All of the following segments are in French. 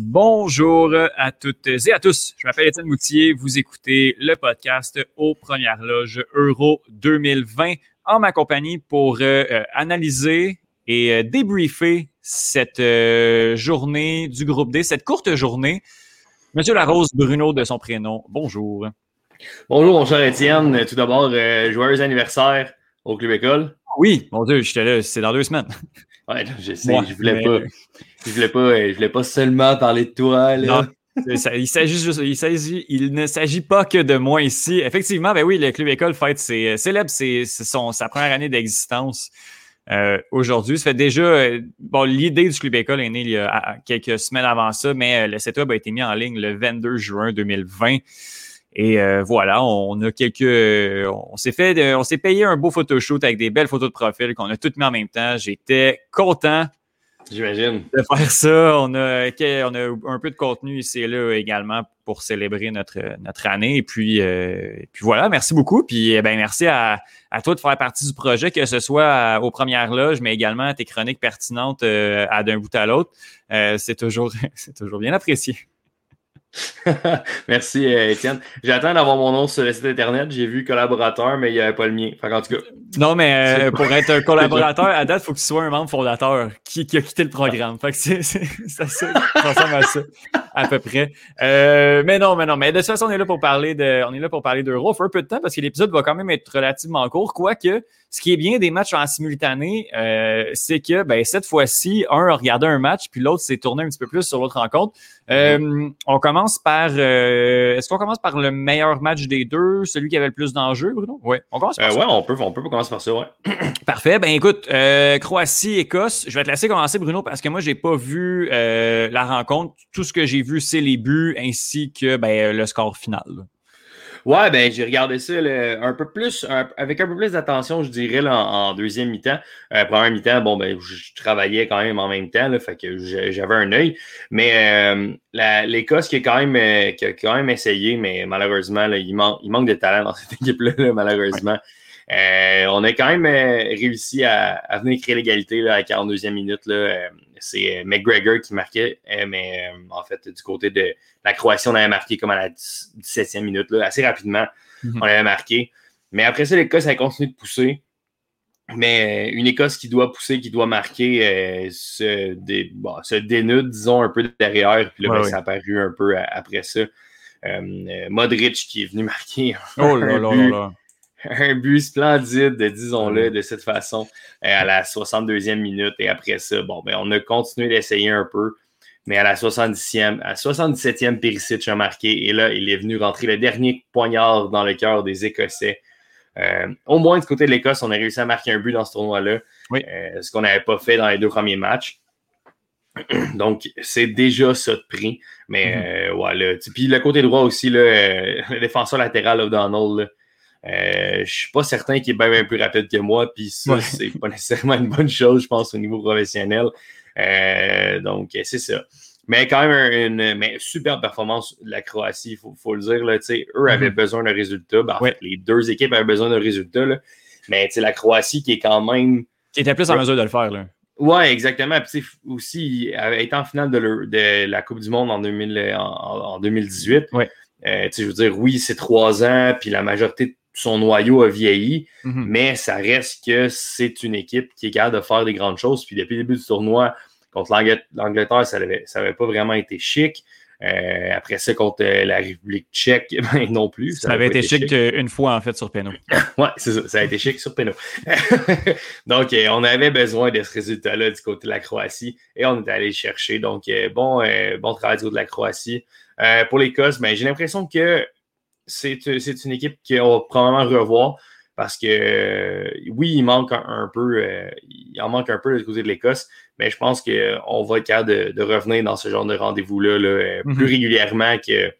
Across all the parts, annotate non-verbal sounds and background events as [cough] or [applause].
Bonjour à toutes et à tous. Je m'appelle Étienne Moutier. Vous écoutez le podcast aux premières loges Euro 2020 en ma compagnie pour euh, euh, analyser et euh, débriefer cette journée du groupe D, cette courte journée. Monsieur Larose Bruno de son prénom, bonjour. Bonjour, mon cher Étienne. Tout d'abord, joyeux anniversaire au Club École. Oui, mon Dieu, j'étais là, c'est dans deux semaines. Ouais, je sais, je voulais pas. Je voulais pas, je voulais pas seulement parler de toi. Là. Non, il ne s'agit pas que de moi ici. Effectivement, ben oui, le club école fête ses, célèbre c'est sa première année d'existence. Euh, aujourd'hui. Ça fait déjà, euh, bon, l'idée du Club École est née il y a quelques semaines avant ça, mais euh, le setup a été mis en ligne le 22 juin 2020. Et voilà, on a quelques, on s'est fait, on s'est payé un beau photoshoot avec des belles photos de profil qu'on a toutes mis en même temps. J'étais content J'imagine. De faire ça, on a, on a un peu de contenu ici et là également pour célébrer notre, notre année. Et puis, euh, puis voilà, merci beaucoup. Puis eh ben, merci à, à toi de faire partie du projet, que ce soit aux premières loges, mais également à tes chroniques pertinentes euh, à d'un bout à l'autre. Euh, c'est toujours, [laughs] c'est toujours bien apprécié. [laughs] Merci, euh, Étienne. J'attends d'avoir mon nom sur le site Internet. J'ai vu collaborateur, mais il n'y avait pas le mien. en tout cas. Non, mais euh, pour être un [laughs] collaborateur, à date, il faut que tu sois un membre fondateur qui, qui a quitté le programme. Fait que c'est, ça, ressemble à ça, à peu près. Euh, mais non, mais non. Mais de toute façon, on est là pour parler de, on est là pour parler d'Euro. Faut un peu de temps parce que l'épisode va quand même être relativement court. Quoique, ce qui est bien des matchs en simultané, c'est que, ben, cette fois-ci, un a regardé un match, puis l'autre s'est tourné un petit peu plus sur l'autre rencontre. Mm-hmm. on commence par. Euh, est-ce qu'on commence par le meilleur match des deux, celui qui avait le plus d'enjeux, Bruno? Oui, on commence par euh, ça. Oui, on peut, on peut commencer par ça, ouais. [clears throat] Parfait. Ben écoute, euh, Croatie, Écosse, je vais te laisser commencer, Bruno, parce que moi, j'ai pas vu la rencontre. Tout ce que j'ai vu, c'est les buts ainsi que ben, le score final. Ouais, ben j'ai regardé ça un peu plus, avec un peu plus d'attention, je dirais, en, deuxième mi-temps. Euh, première mi-temps, bon, ben, je, travaillais quand même en même temps, là, fait que j'avais un œil. Mais euh, l'Écosse qui, quand même, euh, qui a quand même essayé, mais malheureusement, là, il, il manque de talent dans cette [laughs] équipe-là, malheureusement. On a quand même réussi à, venir créer l'égalité à la 42e minute. Là, c'est McGregor qui marquait, mais en fait, du côté de la Croatie, on avait marqué comme à la 17e minute, là, assez rapidement. Mhm. On avait marqué. Mais après ça, l'Écosse a continué de pousser. Mais une Écosse qui doit pousser, qui doit marquer, euh, se, dénude, disons, un peu derrière. Puis là, ben, ça a apparu un peu après ça. Euh, Modric qui est venu [laughs] marquer oh là, là, là, [laughs] un but splendide, disons-le, de cette façon, euh, à la 62e minute. Et après ça, bon, ben, on a continué d'essayer un peu. Mais à la 70e, à 77e, Perisic a marqué. Et là, il est venu rentrer le dernier poignard dans le cœur des Écossais. Euh, au moins, du côté de l'Écosse, on a réussi à marquer un but dans ce tournoi-là. Euh, ce qu'on n'avait pas fait dans les deux premiers matchs. [clears throat] Donc, c'est déjà ça de prix. Mais voilà. Mm-hmm. Puis le côté droit aussi, le défenseur latéral O'Donnell, euh, je suis pas certain qu'il est bien, plus rapide que moi, puis ça, c'est pas [laughs] nécessairement une bonne chose, je pense, au niveau professionnel. Euh, donc, c'est ça. Mais quand même, une, mais superbe performance de la Croatie, il faut, le dire. Là, eux avaient mm-hmm. besoin d'un résultat. Ben, en fait, les deux équipes avaient besoin d'un résultat. Là. Mais la Croatie qui est quand même. Qui était plus en mesure de le faire. Là. Oui, exactement. Puis aussi, étant en finale de, de, la Coupe du Monde en, 2000, en, 2018, ouais. Euh, je veux dire, oui, c'est trois ans, puis la majorité son noyau a vieilli, mhm. mais ça reste que c'est une équipe qui est capable de faire des grandes choses. Puis depuis le début du tournoi, contre l'Angleterre, ça n'avait pas vraiment été chic. Euh, après ça, contre la République tchèque, [laughs] ben, non plus. Ça, avait été, chic, une fois, en fait, sur Péno. [laughs] oui, c'est ça. Ça a été chic sur Péno. [laughs] Donc, euh, on avait besoin de ce résultat-là du côté de la Croatie et on est allé le chercher. Donc, euh, bon, bon travail du côté de la Croatie. pour l'Écosse, ben, j'ai l'impression que euh, c'est une équipe qu'on va probablement revoir parce que euh, oui, il manque un, peu, euh, il en manque un peu du côté de l'Écosse, mais je pense qu'on va être capable de, revenir dans ce genre de rendez-vous-là là, plus mhm. régulièrement que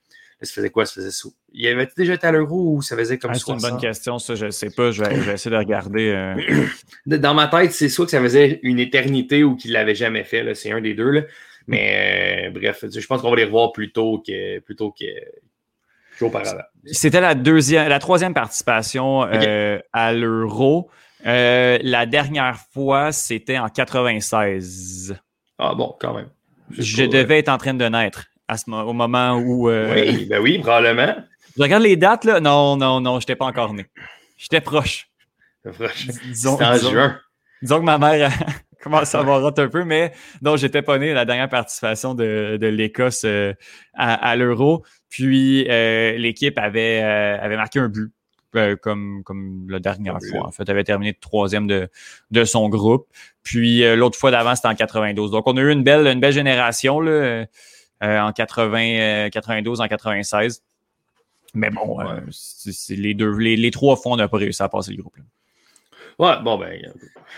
ça faisait quoi? Ça faisait sous. Il y avait déjà été à l'euro ou ça faisait comme ah, C'est une bonne question, ça, je ne sais pas. Je vais, essayer de regarder. Euh. [coughs] Dans ma tête, c'est soit que ça faisait une éternité ou qu'il ne l'avait jamais fait. C'est un des deux. Là. Mais euh, bref, je pense qu'on va les revoir plus tôt que plutôt que. C'était la deuxième, la troisième participation euh, à l'Euro. la dernière fois, c'était en 96. Ah bon, quand même. Je devais être en train de naître à ce, au moment où. Euh, oui, ben oui, probablement. Je regarde les dates, là. Non, non, non, je n'étais pas encore né. J'étais proche. proche. Disons, en juin. Disons que ma mère [laughs] commence à avoir un peu, mais non, j'étais pas né la dernière participation de, de l'Écosse euh, à, l'Euro. Puis euh, l'équipe avait, avait marqué un but. comme, comme la dernière fois. En fait, avait terminé troisième de, de son groupe. Puis l'autre fois d'avant, c'était en 92. Donc, on a eu une belle, une belle génération. Là. Euh, en 80, 92, euh, en 96. Mais bon, euh, c'est les deux, les, trois fois, on n'a pas réussi à passer le groupe. Ouais, bon, ben,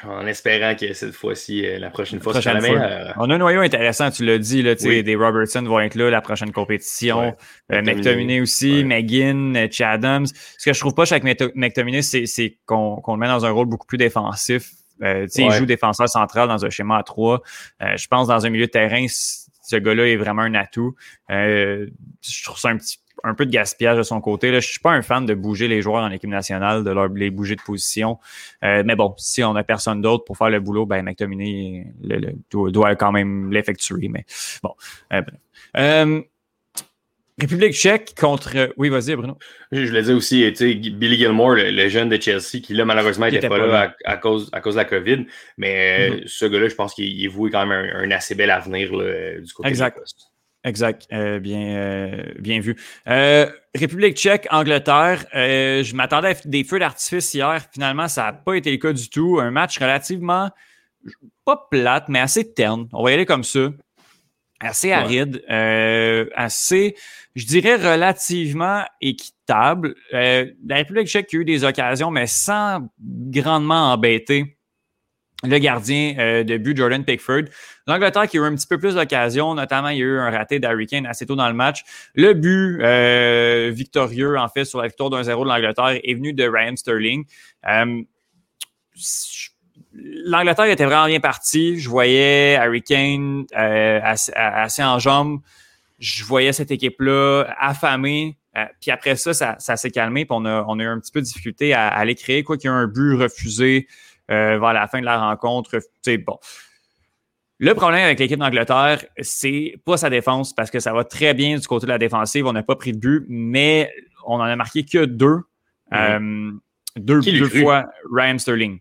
en espérant que cette fois-ci, la prochaine fois, ce sera la meilleure. On a un noyau intéressant, tu l'as dit, là, des Robertson vont être là, la prochaine compétition. Ouais. McTominay aussi, McGinn, Chadams. Ce que je trouve pas chez McTominay, c'est qu'on le met dans un rôle beaucoup plus défensif. Il joue défenseur central dans un schéma à trois. je pense dans un milieu de terrain, ce gars-là est vraiment un atout. Euh, je trouve ça un petit un peu de gaspillage de son côté. Là, je suis pas un fan de bouger les joueurs en équipe nationale, de leur les bouger de position. Euh, mais bon, si on a personne d'autre pour faire le boulot, ben McTominay le, doit, quand même l'effectuer. Mais bon. Euh, République tchèque contre. Oui, vas-y, Bruno. Je voulais dire aussi, tu sais, Billy Gilmore, le, jeune de Chelsea, qui là, malheureusement, n'était pas, là, À, cause, à cause de la COVID. Mais mm-hmm. ce gars-là, je pense qu'il voué quand même un, assez bel avenir du côté exact. de Exact. Euh, bien, euh, bien vu. Euh, République tchèque, Angleterre. je m'attendais à des feux d'artifice hier. Finalement, ça n'a pas été le cas du tout. Un match relativement, pas plate, mais assez terne. On va y aller comme ça assez aride, euh, assez, je dirais, relativement équitable. Euh, la République tchèque a eu des occasions, mais sans grandement embêter le gardien euh, de but, Jordan Pickford. L'Angleterre qui a eu un petit peu plus d'occasions, notamment il y a eu un raté d'Harry Kane assez tôt dans le match. Le but euh, victorieux, en fait, sur la victoire d'un 0 de l'Angleterre est venu de Ryan Sterling. Euh, l'Angleterre était vraiment bien partie. Je voyais Harry Kane assez, en jambes. Je voyais cette équipe-là affamée. Puis après ça, ça, s'est calmé. Puis on a, on a eu un petit peu de difficulté à, aller créer. Quoi qu'il y ait un but refusé euh, vers la fin de la rencontre. Bon. Le problème avec l'équipe d'Angleterre, c'est pas sa défense parce que ça va très bien du côté de la défensive. On n'a pas pris de but, mais on en a marqué que deux. deux, deux fois Ryan Sterling.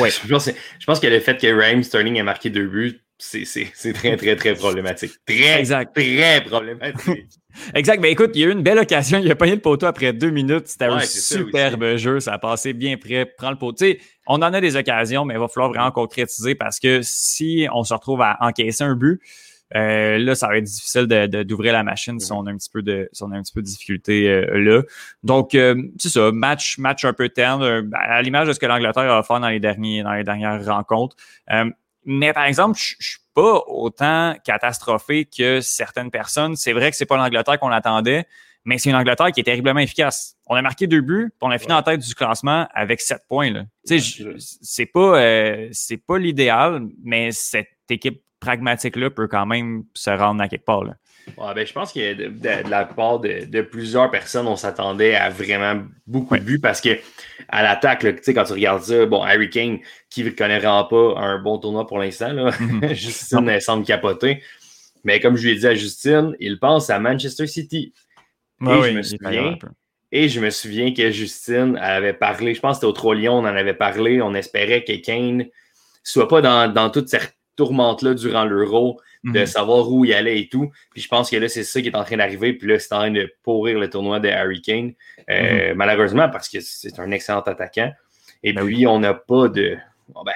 Ouais. Je, pense, je pense que le fait que Raheem Sterling ait marqué deux buts, c'est très, très, très problématique. Très, exact. très problématique. [laughs] exact. Mais écoute, il y a eu une belle occasion. Il a pogné le poteau après deux minutes. C'était un superbe jeu. Ça a passé bien près. Prends le poteau. on en a des occasions, mais il va falloir vraiment concrétiser parce que si on se retrouve à encaisser un but, euh, là, ça va être difficile d'ouvrir la machine si on a un petit peu de, si on a un petit peu de difficulté euh, là. Donc, euh, c'est ça, match, match un peu terne, à l'image de ce que l'Angleterre a fait dans les derniers, dans les dernières rencontres. Mais par exemple, je suis pas autant catastrophé que certaines personnes. C'est vrai que c'est pas l'Angleterre qu'on attendait, mais c'est une Angleterre qui est terriblement efficace. On a marqué deux buts, on a fini en tête du classement avec sept points. Là. c'est pas, c'est pas l'idéal, mais cette équipe pragmatique-là peut quand même se rendre à quelque part. Là. Ben, je pense que de, la part de, plusieurs personnes, on s'attendait à vraiment beaucoup de buts parce que à l'attaque, quand tu regardes ça, bon, Harry Kane, qui ne connaît vraiment pas un bon tournoi pour l'instant, mm-hmm. [laughs] Justine semble capoter. Mais comme je lui ai dit à Justine, il pense à Manchester City. et, je me souviens, et je me souviens que Justine avait parlé, je pense que c'était au Trois Lions, on en avait parlé, on espérait que Kane soit pas dans, dans toute cette tourmente-là durant l'Euro, de mhm. savoir où il allait et tout. Puis je pense que là, c'est ça qui est en train d'arriver. Puis là, c'est en train de pourrir le tournoi de Harry Kane. Euh, mhm. Malheureusement, parce que c'est un excellent attaquant. Et ben puis, on n'a pas de. ben,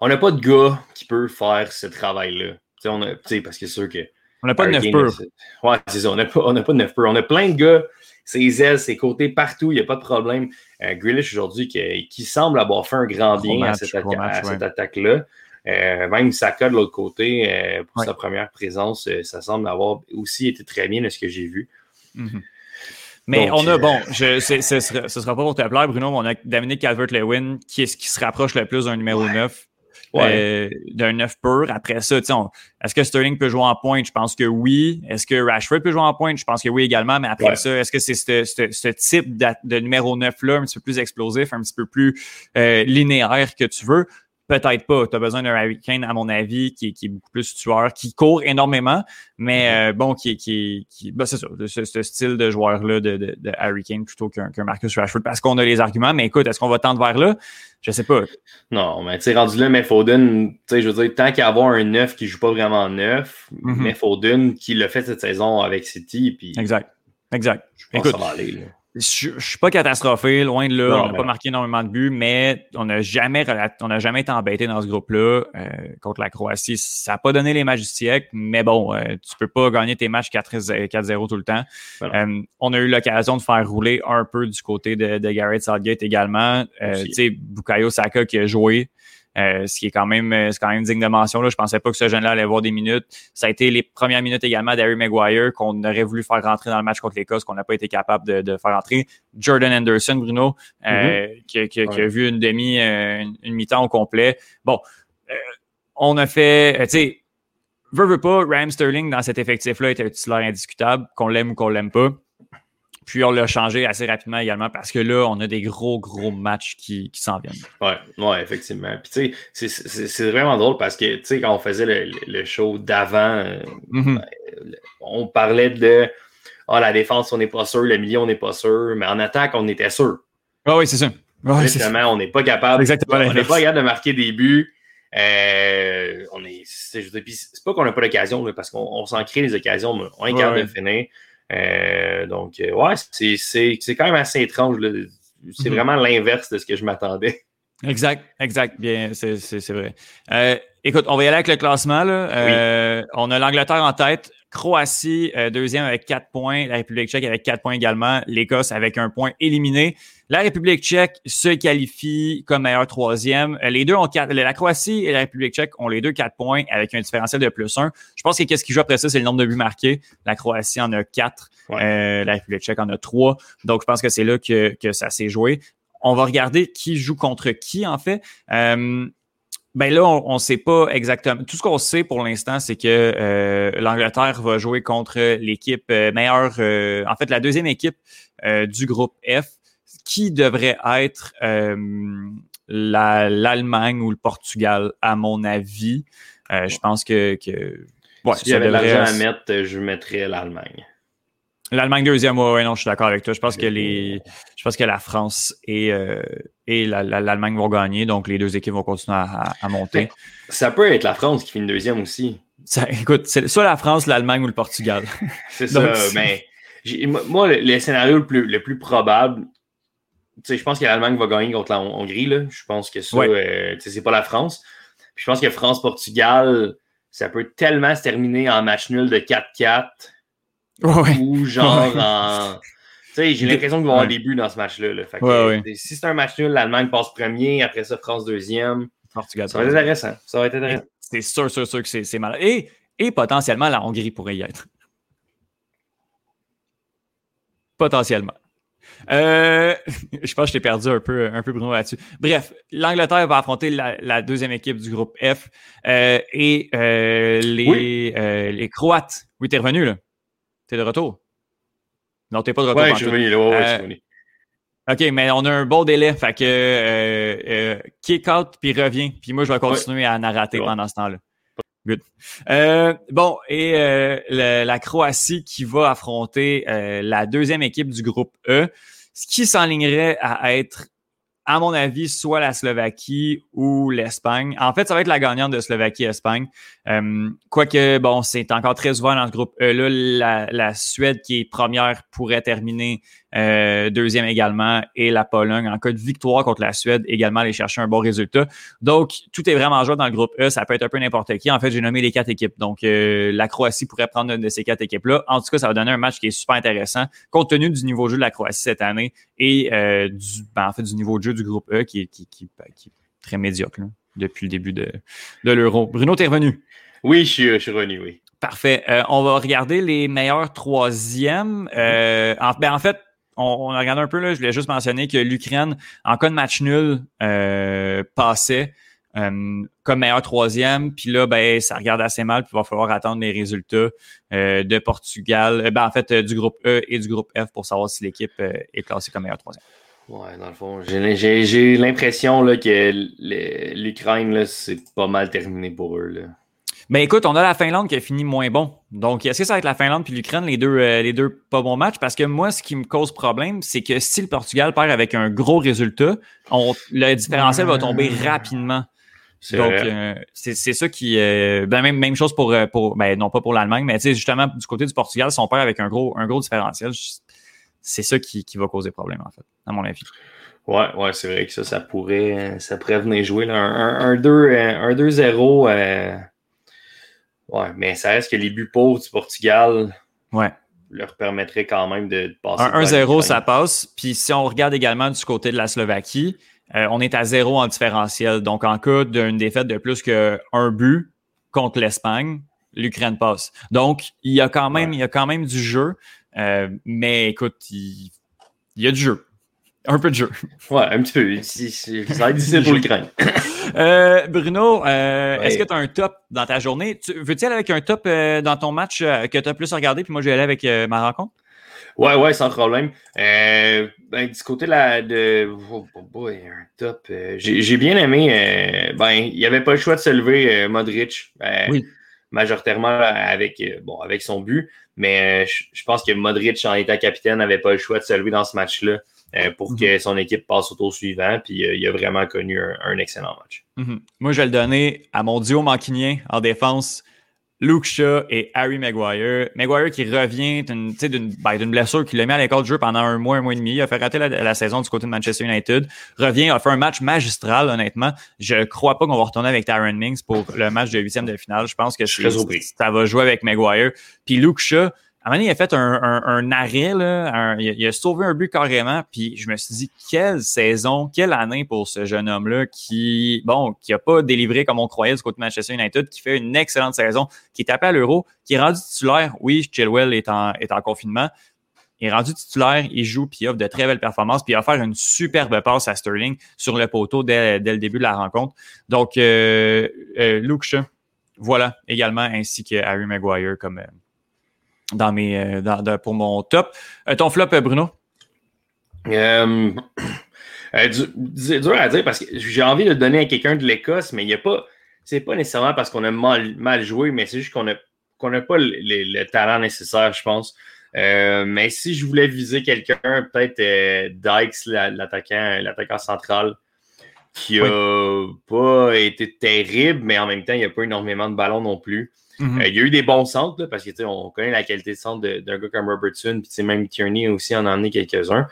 on n'a pas de gars qui peut faire ce travail-là. On a, parce que c'est sûr que. On n'a pas de neuf pur. Ouais, c'est ça. On n'a pas, de neuf pur. On a plein de gars, ses ailes, ses côtés, partout. Il n'y a pas de problème. Euh, Grealish aujourd'hui qui, qui, semble avoir fait un grand bien à cette, cette attaque-là. Euh, même Saka de l'autre côté, euh, pour sa première présence, euh, ça semble avoir aussi été très bien de ce que j'ai vu. Mhm. Mais on a, bon, je, ce ne sera, pas pour te plaire, Bruno, mais on a Dominique Calvert-Lewin qui, est, qui se rapproche le plus d'un numéro 9. d'un 9 pur. Après ça, est-ce que Sterling peut jouer en pointe? Je pense que oui. Est-ce que Rashford peut jouer en pointe? Je pense que oui également. Mais après ça, est-ce que c'est ce, type de, numéro 9-là, un petit peu plus explosif, un petit peu plus linéaire que tu veux? Peut-être pas. Tu as besoin d'un Harry Kane, à mon avis, qui, qui, est beaucoup plus tueur, qui court énormément, mais mm-hmm. euh, bon, qui, qui, qui ben, c'est ça, ce, ce, style de joueur-là de, de, de, Harry Kane plutôt qu'un Marcus Rashford, parce qu'on a les arguments. Mais écoute, est-ce qu'on va tendre vers là? Je sais pas. Non, mais tu sais, rendu là, mais Foden, tu sais, je veux dire, tant qu'il y a avoir un neuf qui joue pas vraiment neuf, mm-hmm. mais Foden qui l'a fait cette saison avec City, puis. Exact. Exact. Je pense écoute, que ça va aller. Là. Je, ne suis pas catastrophé, loin de là. on n'a pas marqué énormément de buts, mais on n'a jamais, on jamais été embêté dans ce groupe-là euh, contre la Croatie. Ça n'a pas donné les matchs du siècle, mais bon, euh, tu peux pas gagner tes matchs 4-0 tout le temps. Euh, on a eu l'occasion de faire rouler un peu du côté de, de Garrett Southgate également. tu sais, Bukayo Saka qui a joué. Euh, ce qui est quand même, euh, c'est quand même digne de mention. Là. Je pensais pas que ce jeune-là allait avoir des minutes. Ça a été les premières minutes également d'Harry Maguire qu'on aurait voulu faire rentrer dans le match contre l'Écosse, qu'on n'a pas été capable de, faire rentrer. Jordan Anderson, Bruno, euh, mm-hmm. qui, a vu une demi, une, mi-temps au complet. Bon, on a fait, tu sais, veut, veut pas, Ram Sterling dans cet effectif-là était un titulaire indiscutable, qu'on l'aime ou qu'on l'aime pas. Puis on l'a changé assez rapidement également parce que là, on a des gros, gros matchs qui, qui s'en viennent. Ouais, ouais, effectivement. Puis tu sais, c'est vraiment drôle parce que tu sais, quand on faisait le, show d'avant, mm-hmm. ben, on parlait de oh, la défense, on n'est pas sûr, le milieu, on n'est pas sûr, mais en attaque, on était sûr. Ah oui, c'est ça. Ouais, on n'est pas capable. Exactement on n'est pas capable de marquer des buts. Euh, on est, c'est pas qu'on n'a pas l'occasion, parce qu'on s'en crée des occasions, mais on est capable de finir. Euh, donc, euh, ouais, c'est quand même assez étrange. C'est mhm. vraiment l'inverse de ce que je m'attendais. Exact, exact. Bien, c'est vrai. Euh, écoute, on va y aller avec le classement. Là. On a l'Angleterre en tête, Croatie deuxième avec quatre points, la République tchèque avec quatre points également, l'Écosse avec un point éliminé. La République tchèque se qualifie comme meilleur troisième. Euh, les deux ont quatre. La Croatie et la République tchèque ont les deux quatre points avec un différentiel de plus un. Je pense que qu'est-ce qui joue après ça, c'est le nombre de buts marqués. La Croatie en a quatre. Euh, la République tchèque en a trois. Donc, je pense que c'est là que, que ça s'est joué. On va regarder qui joue contre qui, en fait. Euh, ben là, on ne sait pas exactement. Tout ce qu'on sait pour l'instant, c'est que l'Angleterre va jouer contre l'équipe meilleure, en fait, la deuxième équipe du groupe F qui devrait être euh, l'Allemagne ou le Portugal, à mon avis. Euh, je pense que. que ouais, si j'avais l'argent à mettre, je mettrais l'Allemagne. L'Allemagne deuxième, ouais, non, je suis d'accord avec toi. Je pense que les, je pense que la France et, euh, et l'Allemagne vont gagner, donc les deux équipes vont continuer à, monter. Ça peut être la France qui finit deuxième aussi. Ça, écoute, c'est soit la France, l'Allemagne ou le Portugal. [laughs] c'est ça, mais moi, le, scénario le plus, le plus probable, je pense que l'Allemagne va gagner contre la Hongrie. Là. Je pense que ça, euh, c'est pas la France. je pense que France-Portugal, ça peut tellement se terminer en match nul de 4-4. Ou [laughs] genre en. J'ai l'impression qu'ils vont avoir des buts dans ce match-là. Si c'est un match nul, l'Allemagne passe premier, après ça, France deuxième. Portugal. Ça va être intéressant. Ça va être intéressant. C'est sûr, sûr, sûr que c'est mal. Et, et potentiellement, la Hongrie pourrait y être. [laughs] Potentiellement. Euh, [laughs] je pense que je t'ai perdu un peu, un peu Bruno là-dessus. Bref, l'Angleterre va affronter la, deuxième équipe du groupe F euh, et euh, les, les Croates. Oui, t'es revenu là. T'es de retour? Non, t'es pas de retour. Oui, je suis revenu. Ouais, je suis revenu. OK, mais on a un bon délai. Fait que kick out puis revient. Puis moi, je vais continuer à narrater pendant ce temps-là. Good. bon, et la, Croatie qui va affronter la deuxième équipe du groupe E ce qui s'enlignerait à être, à mon avis, soit la Slovaquie ou l'Espagne. En fait, ça va être la gagnante de Slovaquie-Espagne. Euh, quoique, bon, c'est encore très ouvert dans ce groupe. Là, la, Suède, qui est première, pourrait terminer euh, deuxième également, et la Pologne, en cas de victoire contre la Suède, également aller chercher un bon résultat. Donc, tout est vraiment joué dans le groupe E. Ça peut être un peu n'importe qui. En fait, j'ai nommé les quatre équipes. Donc, euh, la Croatie pourrait prendre une de ces quatre équipes-là. En tout cas, ça va donner un match qui est super intéressant, compte tenu du niveau de jeu de la Croatie cette année et du, ben, en fait, du niveau de jeu du groupe E qui, qui, qui, qui est très médiocre. depuis le début de, de l'Euro. Bruno, t'es revenu? Oui, je suis, je suis revenu, oui. Parfait. Euh, on va regarder les meilleurs troisièmes. Euh, en, ben, en fait, on, a regardé un peu, là, je voulais juste mentionner que l'Ukraine, en cas de match nul, euh, passait comme meilleur troisième. Puis là, ben, ça regarde assez mal, puis il va falloir attendre les résultats de Portugal, ben, en fait, du groupe E et du groupe F pour savoir si l'équipe est classée comme meilleur troisième. Ouais, dans le fond, j'ai l'impression que l'Ukraine, c'est pas mal terminé pour eux. Là. Mais écoute, on a la Finlande qui a fini moins bon. Donc, est-ce que ça va être la Finlande puis l'Ukraine, les deux, euh, les deux pas bons matchs? Parce que moi, ce qui me cause problème, c'est que si le Portugal perd avec un gros résultat, on, le différentiel va tomber rapidement. Donc, euh, c'est ça qui. Euh, ben même, même chose pour, pour ben, non pas pour l'Allemagne, mais justement, du côté du Portugal, si on perd avec un gros, un gros différentiel, c'est ça qui, qui, va causer problème, en fait, à mon avis. Ouais, ouais, c'est vrai que ça, ça pourrait, ça pourrait venir jouer. Là. Un 2-0. Ouais, mais ça reste que les buts pauvres du Portugal ouais. leur permettraient quand même de passer. Un 1-0, ça passe. Puis si on regarde également du côté de la Slovaquie, euh, on est à zéro en différentiel. Donc, en cas d'une défaite de plus qu'un but contre l'Espagne, l'Ukraine passe. Donc, il y a quand même, il y a quand même du jeu. Euh, mais écoute, il, il y a du jeu. Un peu de jeu. Ouais, un petit peu. Ça va être [laughs] difficile pour l'Ukraine. [laughs] Euh, Bruno, euh, est-ce que tu as un top dans ta journée? Veux-tu aller avec un top euh, dans ton match que tu as plus regardé, puis moi je vais aller avec ma rencontre? Ouais, ouais, sans problème. ben, du côté de. Oh, boy, un top. J'ai bien aimé. ben, il n'y avait pas le choix de se lever, Modric. oui. Majoritairement avec, bon, avec son but. Mais je pense que Modric, en étant capitaine, n'avait pas le choix de se lever dans ce match-là. Euh, pour mhm. que son équipe passe au tour suivant. Puis euh, il a vraiment connu un, excellent match. Mhm. Moi, je vais le donner à mon duo manquinien en défense. Luke Shaw et Harry Maguire. Maguire qui revient d'une ben, blessure qu'il a mis à l'école de jeu pendant un mois, un mois et demi. Il a fait rater la, saison du côté de Manchester United. Revient, a fait un match magistral, honnêtement. Je ne crois pas qu'on va retourner avec Tyron Mings pour le match de huitième de finale. Je pense que ça va jouer avec Maguire. Puis Luke Shaw, un moment il a fait un, arrêt, il, a, sauvé un but carrément, puis je me suis dit, quelle saison, quelle année pour ce jeune homme-là qui, bon, qui a pas délivré comme on croyait du côté Manchester United, qui fait une excellente saison, qui est tapé à l'euro, qui est rendu titulaire. Oui, Chilwell est en, est en confinement. Il est rendu titulaire, il joue, puis il offre de très belles performances, puis il a offert une superbe passe à Sterling sur le poteau dès, le début de la rencontre. Donc, euh, euh Luke Shaw, voilà, également, ainsi que Harry Maguire comme, euh, dans mes, euh, dans, pour mon top. Euh, ton flop, euh, Bruno? Euh, dur à dire parce que j'ai envie de donner à quelqu'un de l'Écosse, mais il n'y a pas. C'est pas nécessairement parce qu'on a mal, mal, joué, mais c'est juste qu'on n'a pas le, talent nécessaire, je pense. mais si je voulais viser quelqu'un, peut-être Dykes, l'attaquant, l'attaquant central, qui n'a pas été terrible, mais en même temps, il n'y a pas énormément de ballons non plus. Mhm. Euh, il y a eu des bons centres, parce que on connaît la qualité de centre d'un gars comme Robertson, puis même Tierney aussi en a emmené quelques-uns.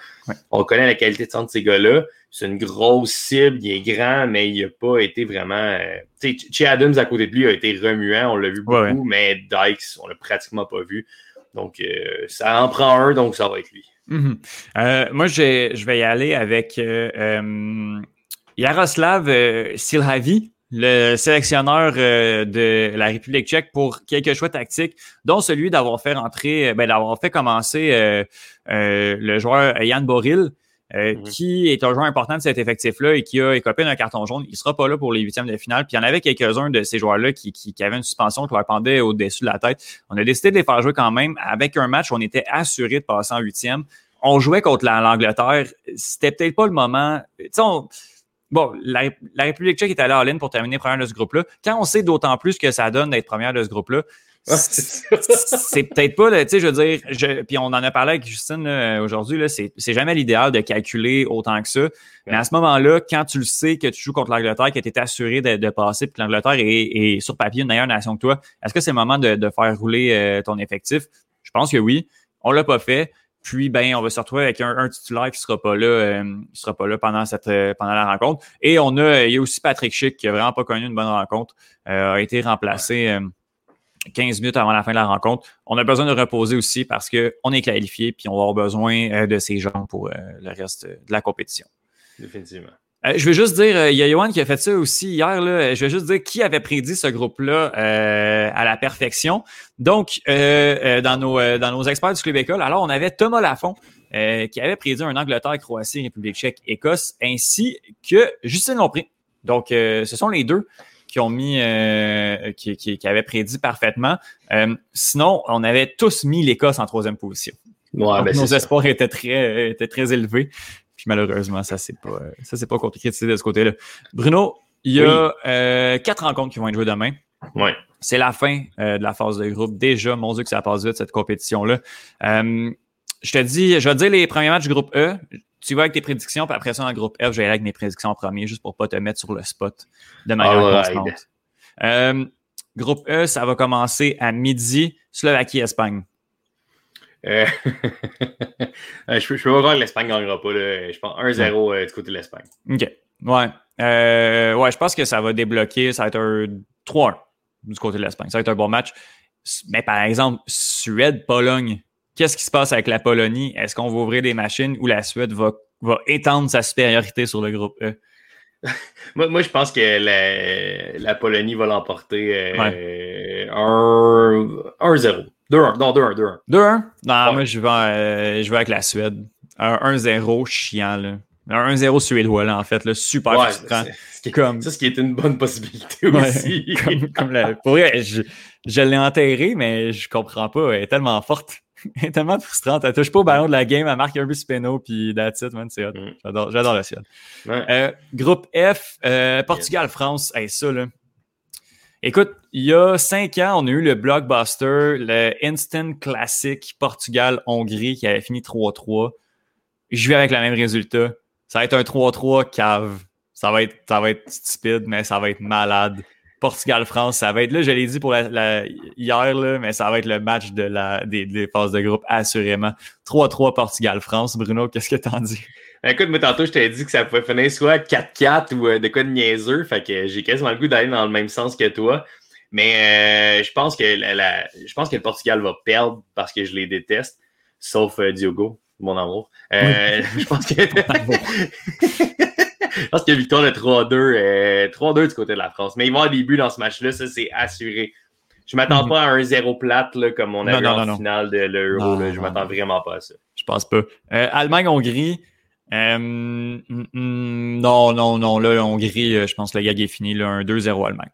On connaît la qualité de centre de ces gars-là. C'est une grosse cible, il est grand, mais il n'a pas été vraiment. Euh, Adams à côté de lui a été remuant, on l'a vu beaucoup, mais Dykes, on l'a pratiquement pas vu. Donc, euh, ça en prend un, donc ça va être lui. Mhm. moi, je vais y aller avec Yaroslav Silhavi le sélectionneur euh, de la République tchèque pour quelques choix tactiques, dont celui d'avoir fait rentrer, euh, ben, d'avoir fait commencer euh, le joueur Yann Boril, mhm. qui est un joueur important de cet effectif-là et qui a écopé d'un carton jaune. Il sera pas là pour les huitièmes de finale. Puis il y en avait quelques-uns de ces joueurs-là qui, qui, avaient une suspension qui leur pendait au-dessus de la tête. On a décidé de les faire jouer quand même. Avec un match, on était assuré de passer en huitième. On jouait contre l'Angleterre. C'était peut-être pas le moment. Tu sais, Bon, la, République tchèque est allée à ligne pour terminer première de ce groupe-là. Quand on sait d'autant plus que ça donne d'être première de ce groupe-là, c'est peut-être pas, tu sais, je veux dire, je, puis on en a parlé avec Justine aujourd'hui, c'est jamais l'idéal de calculer autant que ça. Mais à ce moment-là, quand tu le sais que tu joues contre l'Angleterre, que tu es assuré de, passer, puis que l'Angleterre est, sur papier une meilleure nation que toi, est-ce que c'est le moment de, faire rouler euh, ton effectif? Je pense que oui. On l'a pas fait. Puis, ben, on va se retrouver avec un, titulaire qui sera pas là, euh, sera pas là pendant cette, euh, pendant la rencontre. Et on a, il y a aussi Patrick Schick qui a vraiment pas connu une bonne rencontre, euh, a été remplacé 15 minutes avant la fin de la rencontre. On a besoin de reposer aussi parce qu'on est qualifié puis on va avoir besoin de ces gens pour le reste de la compétition. Définitivement. Euh, je veux juste dire, euh, il y a Yohan qui a fait ça aussi hier. Là, je veux juste dire qui avait prédit ce groupe-là euh, à la perfection. Donc, dans, nos, dans nos experts du Club École, alors on avait Thomas Lafont qui avait prédit un Angleterre, Croatie, République tchèque, Écosse, ainsi que Justine Lompré. Donc, ce sont les deux qui ont mis, qui, qui, qui, avaient prédit parfaitement. sinon, on avait tous mis l'Écosse en troisième position. Ouais, ben, nos espoirs étaient très, étaient très élevés malheureusement, ça c'est pas ça c'est pas de ce côté-là. Bruno, il y a euh, quatre rencontres qui vont être jouées demain. Ouais. C'est la fin euh, de la phase de groupe. Déjà, mon Dieu, que ça passe vite, cette compétition-là. Euh, je te dis, je vais te dire les premiers matchs du groupe E. Tu vas avec tes prédictions, puis après ça, le groupe F, je vais aller avec mes prédictions en premier, juste pour pas te mettre sur le spot de manière constante. groupe E, ça va commencer à midi, Slovaquie-Espagne. Euh, [laughs] euh, je, peux, je peux pas croire que l'Espagne ne gagnera pas. Là. Je pense 1-0 euh, du côté de l'Espagne. OK. Ouais. ouais, je pense que ça va débloquer. Ça va être un 3-1 du côté de l'Espagne. Ça va être un bon match. Mais par exemple, Suède-Pologne, qu'est-ce qui se passe avec la Pologne? Est-ce qu'on va ouvrir des machines ou la Suède va, va étendre sa supériorité sur le groupe E? [laughs] moi, moi, je pense que la, la Pologne va l'emporter 1-0. 2-1. Non, 2-1. 2-1. 2-1? Non, moi, je vais, euh, je vais avec la Suède. Un 1-0 chiant, là. Un 1-0 suédois, là, en fait, là, super ouais, frustrant. Comme... Ça, ce qui est une bonne possibilité aussi. [laughs] comme, comme la... Pour vrai, je, je l'ai enterré, mais je comprends pas. Elle est tellement forte. [laughs] Elle est tellement frustrante. Elle touche pas au ballon de la game, elle marque un but spéno, puis that's it, man, c'est hot. Mm. J'adore, j'adore la Suède. Ouais. Euh, groupe F, euh, Portugal-France. Hey, ça, là. Écoute, il y a cinq ans, on a eu le blockbuster, le Instant Classic Portugal-Hongrie qui avait fini 3-3. Je vais avec le même résultat. Ça va être un 3-3 cave. Ça va, être, ça va être stupide, mais ça va être malade. Portugal-France, ça va être là, je l'ai dit pour la, hier, là, mais ça va être le match de la, des, des phases de groupe, assurément. 3-3 Portugal-France. Bruno, qu'est-ce que t'en dis? Écoute, mais tantôt, je t'ai dit que ça pouvait finir soit 4-4 ou euh, de quoi de niaiseux. Fait que j'ai quasiment le goût d'aller dans le même sens que toi. Mais euh, je pense que je pense que le Portugal va perdre parce que je les déteste, sauf euh, Diogo, mon amour. [laughs] je pense que je pense a victoire de 3-2, 3-2 du côté de la France. Mais il va y avoir des buts dans ce match-là, ça c'est assuré. Je m'attends mhm. pas à un 0 plate là, comme on a vu en finale de l'Euro. Je m'attends vraiment pas à ça. Je pense pas. Allemagne-Hongrie. Euh, mm, mm, non, non, non. Là, Hongrie, euh, je pense que la gag est fini. Là, un 2-0 Allemagne.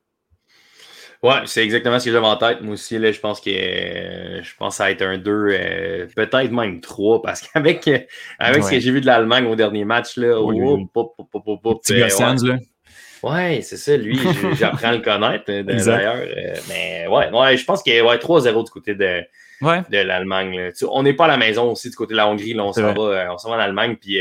Ouais, c'est exactement ce que j'avais en tête. Moi aussi, là, je pense que je pense que ça va être un 2, euh, peut-être même 3, parce [laughs] qu'avec avec ce que j'ai vu de l'Allemagne au dernier match, là, oui, oh, pop, pop, pop, pop, Petit ouais. là. Ouais, c'est ça, lui, [laughs] j'apprends à le connaître d'ailleurs. mais ouais, ouais, je pense qu'il ouais, 3-0 du côté de, de l'Allemagne. On n'est pas à la maison aussi du côté de la Hongrie, là, on s'en va, on va en Allemagne, puis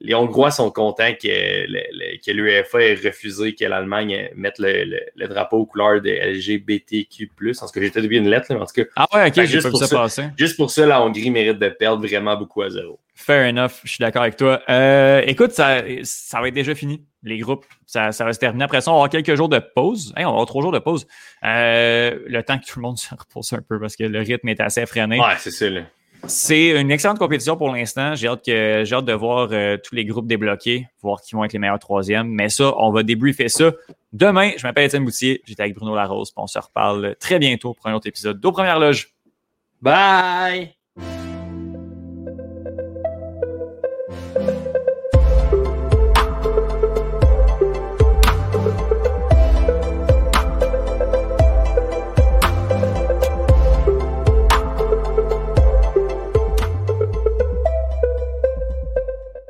les Hongrois sont contents que, l'UEFA ait refusé que l'Allemagne mette le, drapeau aux couleurs de LGBTQ+. En tout cas, j'ai peut-être une lettre, mais en tout cas. Ah ouais, ok, juste pour ça, passer. Juste pour ça, la Hongrie mérite de perdre vraiment beaucoup à zéro. Fair enough, je suis d'accord avec toi. Euh, écoute, ça, ça va être déjà fini, les groupes. Ça, va se terminer. Après ça, on va avoir quelques jours de pause. on va avoir trois jours de pause. Euh, le temps que tout le monde [laughs] se repose un peu parce que le rythme est assez effréné. Ouais, c'est ça, là. C'est une excellente compétition pour l'instant. J'ai hâte, hâte de voir euh, tous les groupes débloqués, voir qui vont être les meilleurs troisièmes. Mais ça, on va débriefer ça demain. Je m'appelle Étienne Boutier. J'étais avec Bruno Larose. On se reparle très bientôt pour un autre épisode d'Aux Premières Loges. Bye!